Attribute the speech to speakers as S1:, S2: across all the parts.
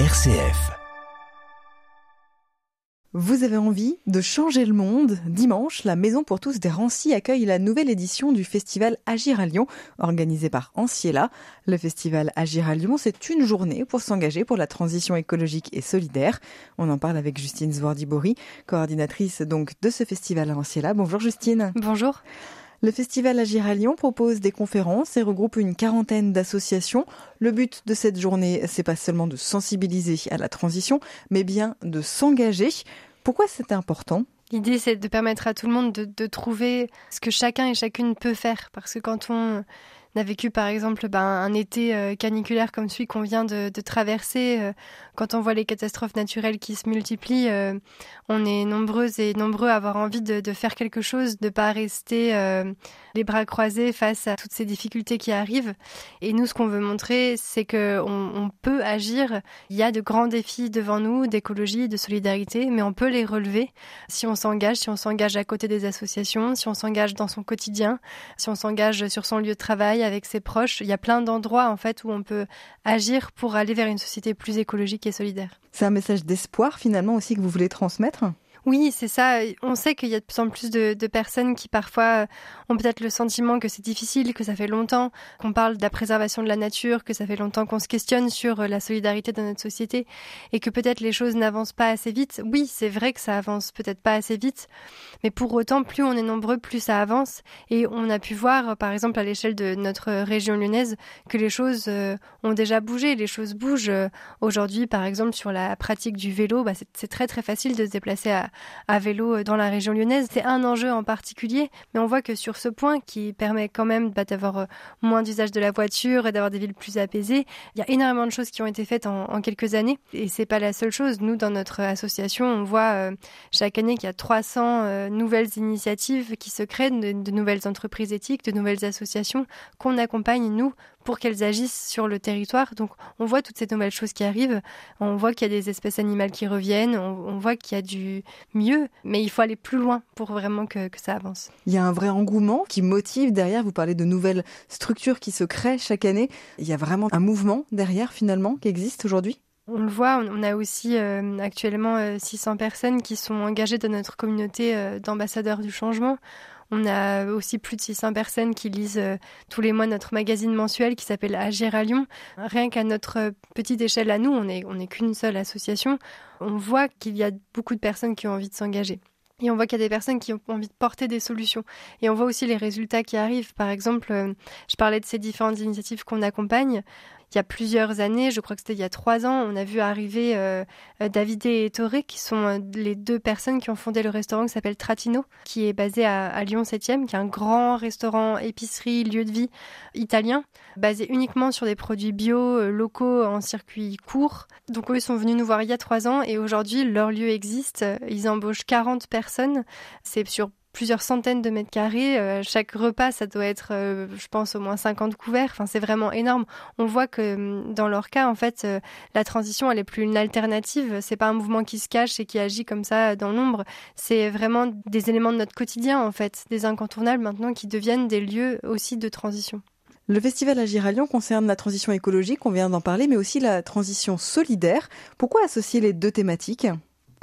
S1: RCF.
S2: Vous avez envie de changer le monde? Dimanche, la Maison pour tous des Rancy accueille la nouvelle édition du festival Agir à Lyon, organisé par Anciela. Le festival Agir à Lyon, c'est une journée pour s'engager pour la transition écologique et solidaire. On en parle avec Justine Zwardibori, coordinatrice donc de ce festival à Anciela. Bonjour Justine.
S3: Bonjour.
S2: Le festival Agir à Lyon propose des conférences et regroupe une quarantaine d'associations. Le but de cette journée, c'est pas seulement de sensibiliser à la transition, mais bien de s'engager. Pourquoi c'est important?
S3: L'idée, c'est de permettre à tout le monde de, de, trouver ce que chacun et chacune peut faire. Parce que quand on a vécu, par exemple, ben, un été euh, caniculaire comme celui qu'on vient de, traverser, euh, quand on voit les catastrophes naturelles qui se multiplient, euh, on est nombreuses et nombreux à avoir envie de, faire quelque chose, de pas rester les bras croisés face à toutes ces difficultés qui arrivent. Et nous, ce qu'on veut montrer, c'est que on, on, peut agir. Il y a de grands défis devant nous d'écologie, de solidarité, mais on peut les relever si on s'engage, si on s'engage à côté des associations, si on s'engage dans son quotidien, si on s'engage sur son lieu de travail avec ses proches. Il y a plein d'endroits en fait où on peut agir pour aller vers une société plus écologique et solidaire.
S2: C'est un message d'espoir finalement aussi que vous voulez transmettre?
S3: Oui, c'est ça. On sait qu'il y a de plus en plus de, de personnes qui parfois ont peut-être le sentiment que c'est difficile, que ça fait longtemps qu'on parle de la préservation de la nature, que ça fait longtemps qu'on se questionne sur la solidarité dans notre société et que peut-être les choses n'avancent pas assez vite. Oui, c'est vrai que ça avance peut-être pas assez vite, mais pour autant, plus on est nombreux, plus ça avance. Et on a pu voir, par exemple, à l'échelle de notre région lyonnaise, que les choses euh, ont déjà bougé, les choses bougent. Aujourd'hui, par exemple, sur la pratique du vélo, bah, c'est très très facile de se déplacer à, à vélo dans la région lyonnaise. C'est un enjeu en particulier, mais on voit que sur ce point qui permet quand même bah, d'avoir moins d'usage de la voiture et d'avoir des villes plus apaisées, il y a énormément de choses qui ont été faites en, quelques années et c'est pas la seule chose. Nous, dans notre association, on voit euh, chaque année qu'il y a 300 euh, nouvelles initiatives qui se créent, de nouvelles entreprises éthiques, de nouvelles associations qu'on accompagne, nous, pour qu'elles agissent sur le territoire. Donc on voit toutes ces nouvelles choses qui arrivent, on voit qu'il y a des espèces animales qui reviennent, on, on voit qu'il y a du mieux, mais il faut aller plus loin pour vraiment que, que, ça avance.
S2: Il y a un vrai engouement qui motive derrière, vous parlez de nouvelles structures qui se créent chaque année, il y a vraiment un mouvement derrière finalement qui existe aujourd'hui?
S3: On le voit, on a aussi euh, actuellement euh, 600 personnes qui sont engagées dans notre communauté euh, d'ambassadeurs du changement. On a aussi plus de 600 personnes qui lisent euh, tous les mois notre magazine mensuel qui s'appelle Agir à Lyon. Rien qu'à notre petite échelle à nous, on n'est qu'une seule association, on voit qu'il y a beaucoup de personnes qui ont envie de s'engager. Et on voit qu'il y a des personnes qui ont envie de porter des solutions. Et on voit aussi les résultats qui arrivent. Par exemple, euh, je parlais de ces différentes initiatives qu'on accompagne. Il y a plusieurs années, je crois que c'était il y a trois ans, on a vu arriver euh, David et Toré, qui sont euh, les deux personnes qui ont fondé le restaurant qui s'appelle Tratino, qui est basé à, Lyon 7e, qui est un grand restaurant, épicerie, lieu de vie italien, basé uniquement sur des produits bio, euh, locaux, en circuit court. Donc eux, sont venus nous voir il y a trois ans et aujourd'hui, leur lieu existe. Ils embauchent 40 personnes. C'est sur plusieurs centaines de mètres carrés. Euh, chaque repas, ça doit être, euh, je pense, au moins 50 couverts. Enfin, c'est vraiment énorme. On voit que dans leur cas, en fait, euh, la transition, elle est plus une alternative. C'est pas un mouvement qui se cache et qui agit comme ça dans l'ombre. C'est vraiment des éléments de notre quotidien, en fait, des incontournables maintenant qui deviennent des lieux aussi de transition.
S2: Le festival Agir à Lyon concerne la transition écologique, on vient d'en parler, mais aussi la transition solidaire. Pourquoi associer les deux thématiques?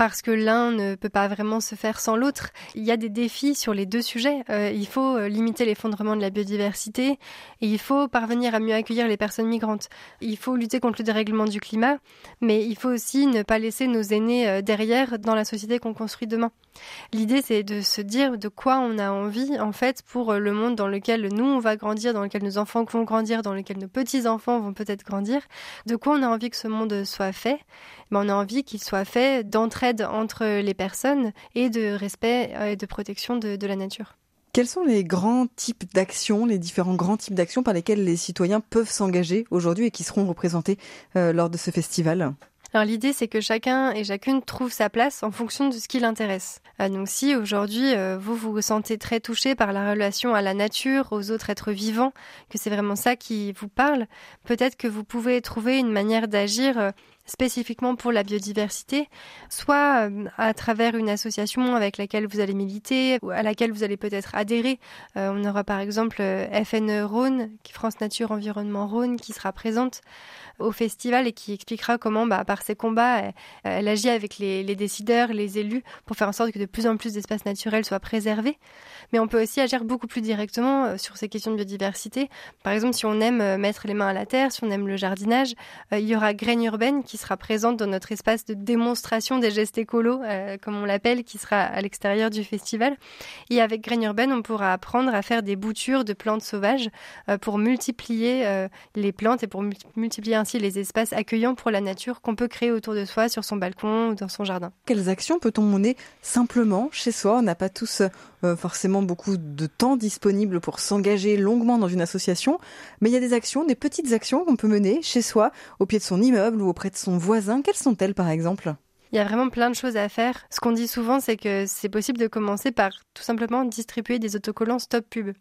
S3: Parce que l'un ne peut pas vraiment se faire sans l'autre. Il y a des défis sur les deux sujets. Euh, il faut limiter l'effondrement de la biodiversité et il faut parvenir à mieux accueillir les personnes migrantes. Il faut lutter contre le dérèglement du climat, mais il faut aussi ne pas laisser nos aînés euh, derrière dans la société qu'on construit demain. L'idée, c'est de se dire de quoi on a envie, en fait, pour le monde dans lequel nous, on va grandir, dans lequel nos enfants vont grandir, dans lequel nos petits-enfants vont peut-être grandir. De quoi on a envie que ce monde soit fait? Ben, On a envie qu'il soit fait d'entraide entre les personnes et de respect et de protection de, de la nature.
S2: Quels sont les grands types d'actions, les différents grands types d'actions par lesquels les citoyens peuvent s'engager aujourd'hui et qui seront représentés euh, lors de ce festival?
S3: Alors l'idée c'est que chacun et chacune trouve sa place en fonction de ce qui l'intéresse. Euh, donc si aujourd'hui euh, vous vous sentez très touché par la relation à la nature, aux autres êtres vivants, que c'est vraiment ça qui vous parle, peut-être que vous pouvez trouver une manière d'agir euh, spécifiquement pour la biodiversité, soit euh, à travers une association avec laquelle vous allez militer ou à laquelle vous allez peut-être adhérer. Euh, on aura par exemple euh, FN Rhône, France Nature Environnement Rhône, qui sera présente au festival et qui expliquera comment, bah, par ses combats, elle, agit avec les, décideurs, les élus, pour faire en sorte que de plus en plus d'espaces naturels soient préservés. Mais on peut aussi agir beaucoup plus directement sur ces questions de biodiversité. Par exemple, si on aime mettre les mains à la terre, si on aime le jardinage, il y aura Graine Urbaine qui sera présente dans notre espace de démonstration des gestes écolos, euh, comme on l'appelle, qui sera à l'extérieur du festival. Et avec Graine Urbaine, on pourra apprendre à faire des boutures de plantes sauvages euh, pour multiplier euh, les plantes et pour multiplier ainsi les espaces accueillants pour la nature qu'on peut créer autour de soi, sur son balcon ou dans son jardin.
S2: Quelles actions peut-on mener simplement chez soi? On n'a pas tous forcément beaucoup de temps disponible pour s'engager longuement dans une association, mais il y a des actions, des petites actions qu'on peut mener chez soi, au pied de son immeuble ou auprès de son voisin. Quelles sont-elles par exemple?
S3: Il y a vraiment plein de choses à faire. Ce qu'on dit souvent, c'est que c'est possible de commencer par tout simplement distribuer des autocollants stop pub.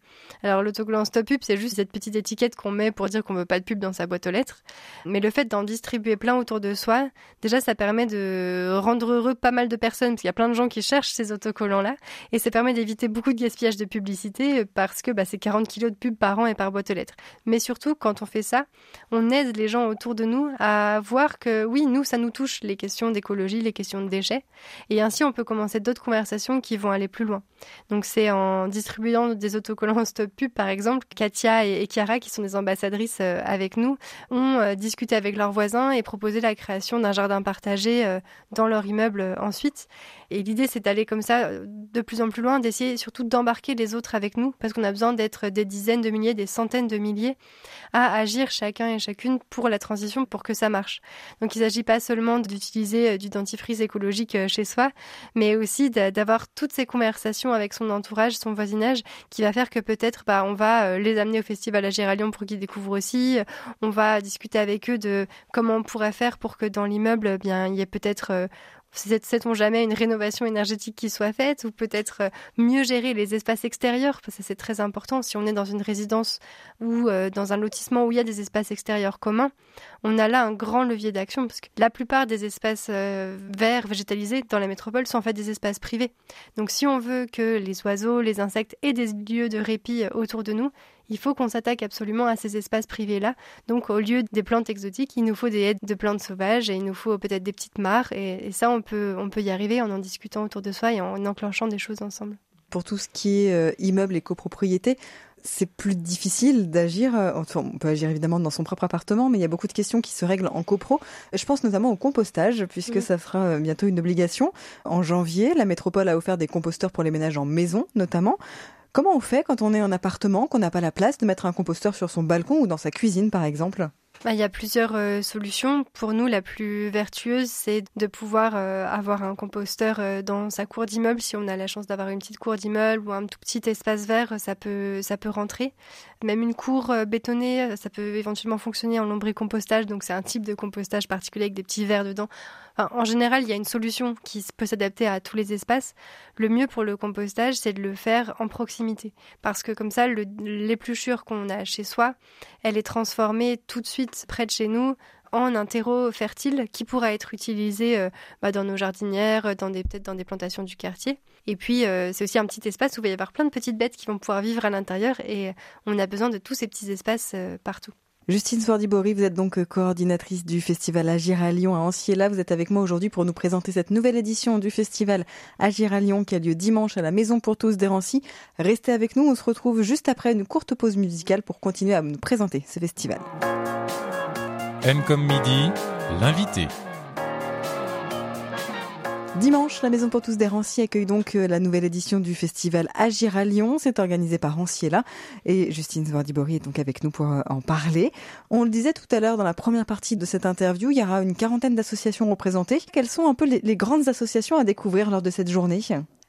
S3: Alors l'autocollant stop pub, c'est juste cette petite étiquette qu'on met pour dire qu'on veut pas de pub dans sa boîte aux lettres. Mais le fait d'en distribuer plein autour de soi, déjà ça permet de rendre heureux pas mal de personnes parce qu'il y a plein de gens qui cherchent ces autocollants-là et ça permet d'éviter beaucoup de gaspillage de publicité parce que bah, c'est 40 kilos de pub par an et par boîte aux lettres. Mais surtout, quand on fait ça, on aide les gens autour de nous à voir que oui, nous, ça nous touche les questions d'écologie, les questions de déchets. Et ainsi, on peut commencer d'autres conversations qui vont aller plus loin. Donc, c'est en distribuant des autocollants stop pub, par exemple, Katia et Chiara, qui sont des ambassadrices euh, avec nous, ont euh, discuté avec leurs voisins et proposé la création d'un jardin partagé euh, dans leur immeuble ensuite. Et l'idée, c'est d'aller comme ça de plus en plus loin, d'essayer surtout d'embarquer les autres avec nous, parce qu'on a besoin d'être des dizaines de milliers, des centaines de milliers à agir chacun et chacune pour la transition, pour que ça marche. Donc, il ne s'agit pas seulement d'utiliser du dentifrice écologique euh, chez soi, mais aussi d'avoir toutes ces conversations avec son entourage, son voisinage, qui va faire que peut-être bah, on va euh, les amener au festival Agir à Lyon pour qu'ils découvrent aussi. On va discuter avec eux de comment on pourrait faire pour que dans l'immeuble, eh il y ait peut-être euh, sait-on jamais une rénovation énergétique qui soit faite ou peut-être euh, mieux gérer les espaces extérieurs? Parce que c'est très important. Si on est dans une résidence ou euh, dans un lotissement où il y a des espaces extérieurs communs on a là un grand levier d'action parce que la plupart des espaces euh, verts végétalisés dans la métropole sont en fait des espaces privés. Donc si on veut que les oiseaux les insectes aient des lieux de répit autour de nous il faut qu'on s'attaque absolument à ces espaces privés-là. Donc, au lieu des plantes exotiques, il nous faut des aides de plantes sauvages et il nous faut peut-être des petites mares. Et, ça, on peut, on peut y arriver en en discutant autour de soi et en enclenchant des choses ensemble.
S2: Pour tout ce qui est euh, immeuble et copropriété, c'est plus difficile d'agir. Euh, on peut agir évidemment dans son propre appartement, mais il y a beaucoup de questions qui se règlent en copro. Je pense notamment au compostage, puisque ça sera euh, bientôt une obligation. En janvier, la métropole a offert des composteurs pour les ménages en maison, notamment. Comment on fait quand on est en appartement, qu'on n'a pas la place de mettre un composteur sur son balcon ou dans sa cuisine par exemple?
S3: Bah, il y a plusieurs euh, solutions. Pour nous, la plus vertueuse, c'est de pouvoir euh, avoir un composteur euh, dans sa cour d'immeuble. Si on a la chance d'avoir une petite cour d'immeuble ou un tout petit espace vert, ça peut, ça peut rentrer. Même une cour bétonnée, ça peut éventuellement fonctionner en lombricompostage. Donc, c'est un type de compostage particulier avec des petits verres dedans en général, il y a une solution qui peut s'adapter à tous les espaces. Le mieux pour le compostage, c'est de le faire en proximité. Parce que comme ça, l'épluchure qu'on a chez soi, elle est transformée tout de suite près de chez nous en un terreau fertile qui pourra être utilisé euh, bah, dans nos jardinières, peut-être dans des plantations du quartier. Et puis euh, c'est aussi un petit espace où il va y avoir plein de petites bêtes qui vont pouvoir vivre à l'intérieur et on a besoin de tous ces petits espaces euh, partout.
S2: Justine Swardibori, vous êtes donc euh, coordinatrice du festival Agir à Lyon à Anciella. Vous êtes avec moi aujourd'hui pour nous présenter cette nouvelle édition du festival Agir à Lyon qui a lieu dimanche à la Maison pour tous d'Hérancy. Restez avec nous, on se retrouve juste après une courte pause musicale pour continuer à nous présenter ce festival.
S1: M comme midi, l'invité.
S2: Dimanche, la Maison pour tous d'Hérancy accueille donc euh, la nouvelle édition du festival Agir à Lyon. C'est organisé par Anciela et Justine Zvardibori est donc avec nous pour euh, en parler. On le disait tout à l'heure dans la première partie de cette interview, il y aura une quarantaine d'associations représentées. Quelles sont un peu les, grandes associations à découvrir lors de cette journée?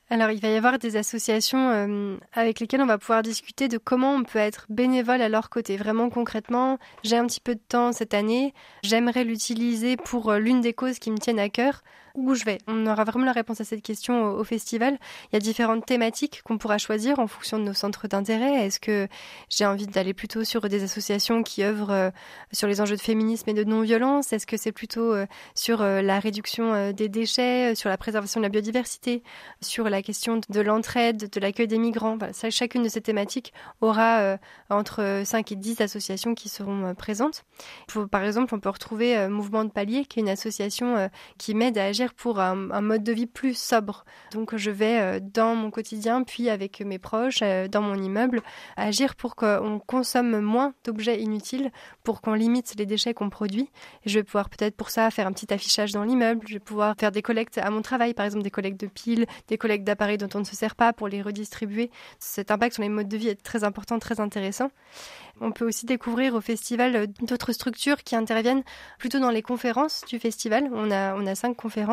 S3: Alors, il va y avoir des associations euh, avec lesquelles on va pouvoir discuter de comment on peut être bénévole à leur côté. Vraiment concrètement, j'ai un petit peu de temps cette année, j'aimerais l'utiliser pour l'une des causes qui me tiennent à cœur. Où je vais. On aura vraiment la réponse à cette question au, festival. Il y a différentes thématiques qu'on pourra choisir en fonction de nos centres d'intérêt. Est-ce que j'ai envie d'aller plutôt sur des associations qui œuvrent euh, sur les enjeux de féminisme et de non-violence? Est-ce que c'est plutôt euh, sur euh, la réduction des déchets, sur la préservation de la biodiversité, sur la question de l'entraide, de l'accueil des migrants? Chacune de ces thématiques aura entre 5 et 10 associations qui seront présentes. par exemple, on peut retrouver Mouvement de Palier, qui est une association qui m'aide à agir pour un, mode de vie plus sobre. Donc je vais euh, dans mon quotidien, puis avec mes proches, euh, dans mon immeuble, agir pour qu'on consomme moins d'objets inutiles, pour qu'on limite les déchets qu'on produit. je vais pouvoir peut-être pour ça faire un petit affichage dans l'immeuble, je vais pouvoir faire des collectes à mon travail, par exemple des collectes de piles, des collectes d'appareils dont on ne se sert pas pour les redistribuer. Cet impact sur les modes de vie est très important, très intéressant. On peut aussi découvrir au festival euh, d'autres structures qui interviennent plutôt dans les conférences du festival. On a, on a cinq conférences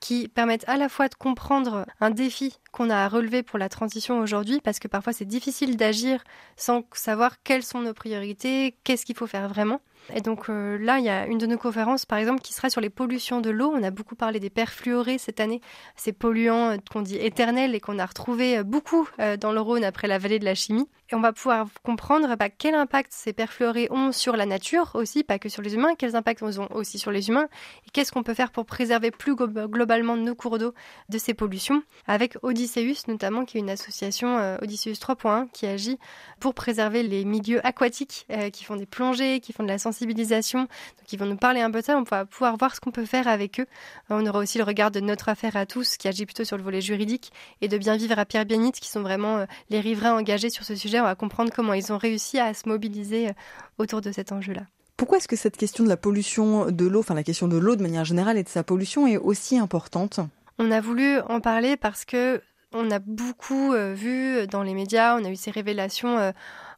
S3: qui permettent à la fois de comprendre un défi qu'on a à relever pour la transition aujourd'hui, parce que parfois c'est difficile d'agir sans savoir quelles sont nos priorités, qu'est-ce qu'il faut faire vraiment. Et donc euh, là, il y a une de nos conférences, par exemple, qui sera sur les pollutions de l'eau. On a beaucoup parlé des perfluorés cette année, ces polluants euh, qu'on dit éternels et qu'on a retrouvés beaucoup dans le Rhône après la vallée de la chimie. Et on va pouvoir comprendre bah, quel impact ces perfluorés ont sur la nature aussi, pas que sur les humains, quels impacts ils ont aussi sur les humains, et qu'est-ce qu'on peut faire pour préserver plus globalement nos cours d'eau de ces pollutions, avec Odysseus notamment, qui est une association euh, Odysseus 3.1 qui agit pour préserver les milieux aquatiques, euh, qui font des plongées, qui font de la sensibilisation, donc ils vont nous parler un peu de ça, on va pouvoir voir ce qu'on peut faire avec eux. On aura aussi le regard de notre affaire à tous, qui agit plutôt sur le volet juridique, et de Bien Vivre à Pierre Bianit, qui sont vraiment euh, les riverains engagés sur ce sujet on va comprendre comment ils ont réussi à se mobiliser euh, autour de cet enjeu-là.
S2: Pourquoi est-ce que cette question de la pollution de l'eau, enfin la question de l'eau de manière générale et de sa pollution est aussi importante?
S3: On a voulu en parler parce que on a beaucoup euh, vu dans les médias, on a eu ces révélations euh,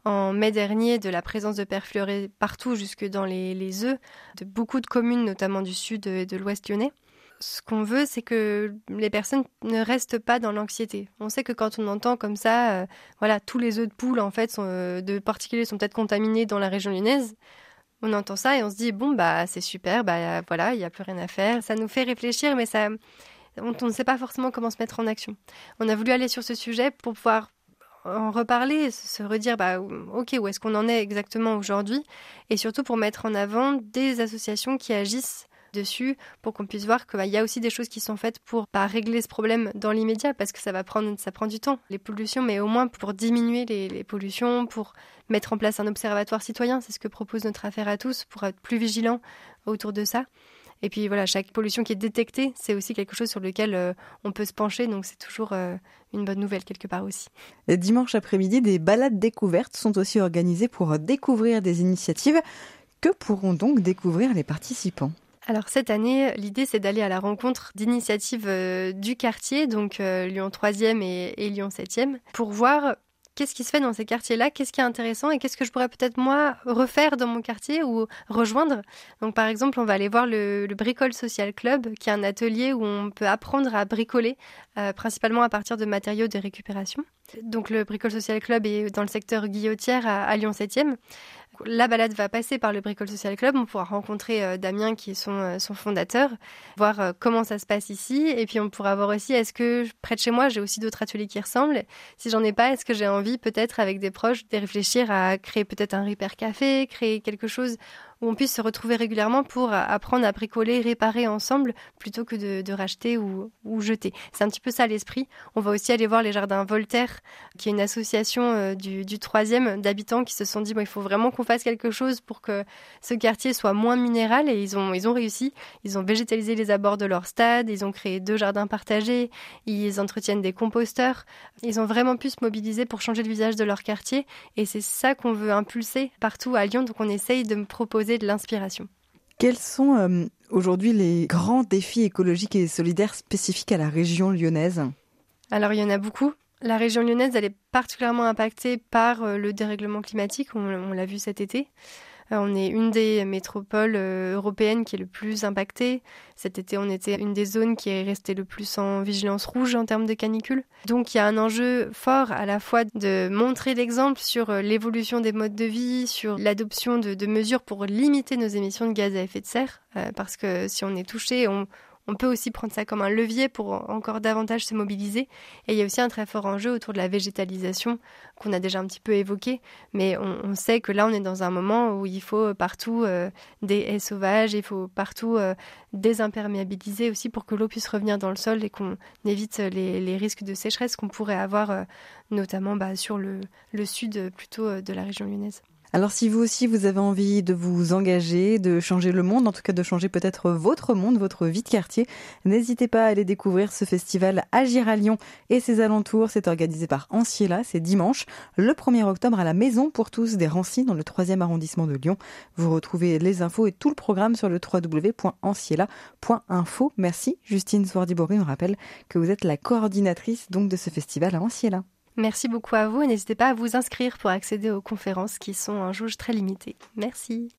S3: en mai dernier de la présence de perfluorés partout, jusque dans les, les œufs de beaucoup de communes, notamment du sud et de l'ouest lyonnais ce qu'on veut, c'est que les personnes ne restent pas dans l'anxiété. On sait que quand on entend comme ça, euh, voilà, tous les œufs de poule en fait sont, euh, de particuliers sont peut-être contaminés dans la région lyonnaise. On entend ça et on se dit bon bah c'est super, bah voilà, il n'y a plus rien à faire. Ça nous fait réfléchir, mais ça, on, on ne sait pas forcément comment se mettre en action. On a voulu aller sur ce sujet pour pouvoir en reparler, se redire bah ok où est-ce qu'on en est exactement aujourd'hui, et surtout pour mettre en avant des associations qui agissent dessus pour qu'on puisse voir qu'il bah, y a aussi des choses qui sont faites pour pas régler ce problème dans l'immédiat parce que ça va prendre ça prend du temps les pollutions mais au moins pour diminuer les, pollutions pour mettre en place un observatoire citoyen. C'est ce que propose notre affaire à tous pour être plus vigilant autour de ça et puis voilà, chaque pollution qui est détectée, c'est aussi quelque chose sur lequel euh, on peut se pencher, donc c'est toujours euh, une bonne nouvelle quelque part aussi.
S2: dimanche après-midi, des balades découvertes sont aussi organisées pour découvrir des initiatives. Que pourront donc découvrir les participants?
S3: Alors cette année, l'idée c'est d'aller à la rencontre d'initiatives euh, du quartier, donc euh, Lyon 3e et, Lyon 7e, pour voir qu'est-ce qui se fait dans ces quartiers-là, qu'est-ce qui est intéressant et qu'est-ce que je pourrais peut-être moi refaire dans mon quartier ou rejoindre. Donc par exemple, on va aller voir le, Bricole Social Club, qui est un atelier où on peut apprendre à bricoler, euh, principalement à partir de matériaux de récupération. Donc le Bricole Social Club est dans le secteur Guillotière à, à Lyon 7e la balade va passer par le Bricole Social Club. On pourra rencontrer euh, Damien, qui est son, euh, son fondateur, voir euh, comment ça se passe ici. Et puis, on pourra voir aussi, est-ce que près de chez moi, j'ai aussi d'autres ateliers qui ressemblent? Si j'en ai pas, est-ce que j'ai envie, peut-être, avec des proches, de réfléchir à créer peut-être un repair café, créer quelque chose où on puisse se retrouver régulièrement pour apprendre à bricoler, réparer ensemble, plutôt que de, racheter ou, jeter. C'est un petit peu ça l'esprit. On va aussi aller voir les jardins Voltaire, qui est une association euh, du, troisième d'habitants qui se sont dit bon, il faut vraiment qu'on fasse quelque chose pour que ce quartier soit moins minéral et ils ont, ils ont réussi. Ils ont végétalisé les abords de leur stade, ils ont créé deux jardins partagés, ils entretiennent des composteurs. Ils ont vraiment pu se mobiliser pour changer le visage de leur quartier et c'est ça qu'on veut impulser partout à Lyon. Donc on essaye de me proposer de l'inspiration.
S2: Quels sont euh, aujourd'hui les grands défis écologiques et solidaires spécifiques à la région lyonnaise?
S3: Alors il y en a beaucoup. La région lyonnaise, elle est particulièrement impactée par euh, le dérèglement climatique, on l'a vu cet été. Euh, on est une des métropoles euh, européennes qui est le plus impactée. Cet été, on était une des zones qui est restée le plus en vigilance rouge en termes de canicule. Donc il y a un enjeu fort à la fois de montrer l'exemple sur euh, l'évolution des modes de vie, sur l'adoption de, mesures pour limiter nos émissions de gaz à effet de serre, parce que si on est touché, on, on peut aussi prendre ça comme un levier pour encore davantage se mobiliser. Et il y a aussi un très fort enjeu autour de la végétalisation qu'on a déjà un petit peu évoqué, mais on, sait que là on est dans un moment où il faut partout euh, des haies sauvages, il faut partout euh, désimperméabiliser aussi pour que l'eau puisse revenir dans le sol et qu'on évite les, risques de sécheresse qu'on pourrait avoir euh, notamment bah, sur le sud plutôt de la région lyonnaise.
S2: Alors si vous aussi vous avez envie de vous engager, de changer le monde, en tout cas de changer peut-être votre monde, votre vie de quartier, n'hésitez pas à aller découvrir ce festival Agir à Lyon et ses alentours. C'est organisé par Anciela, c'est dimanche, le 1er octobre à la Maison pour tous des Rancy dans le 3e arrondissement de Lyon. Vous retrouvez les infos et tout le programme sur le www.anciela.info. Merci Justine Swardibori, on rappelle que vous êtes la coordinatrice donc de ce festival à Anciela.
S3: Merci beaucoup à vous et n'hésitez pas à vous inscrire pour accéder aux conférences qui sont un jauge très limité. Merci.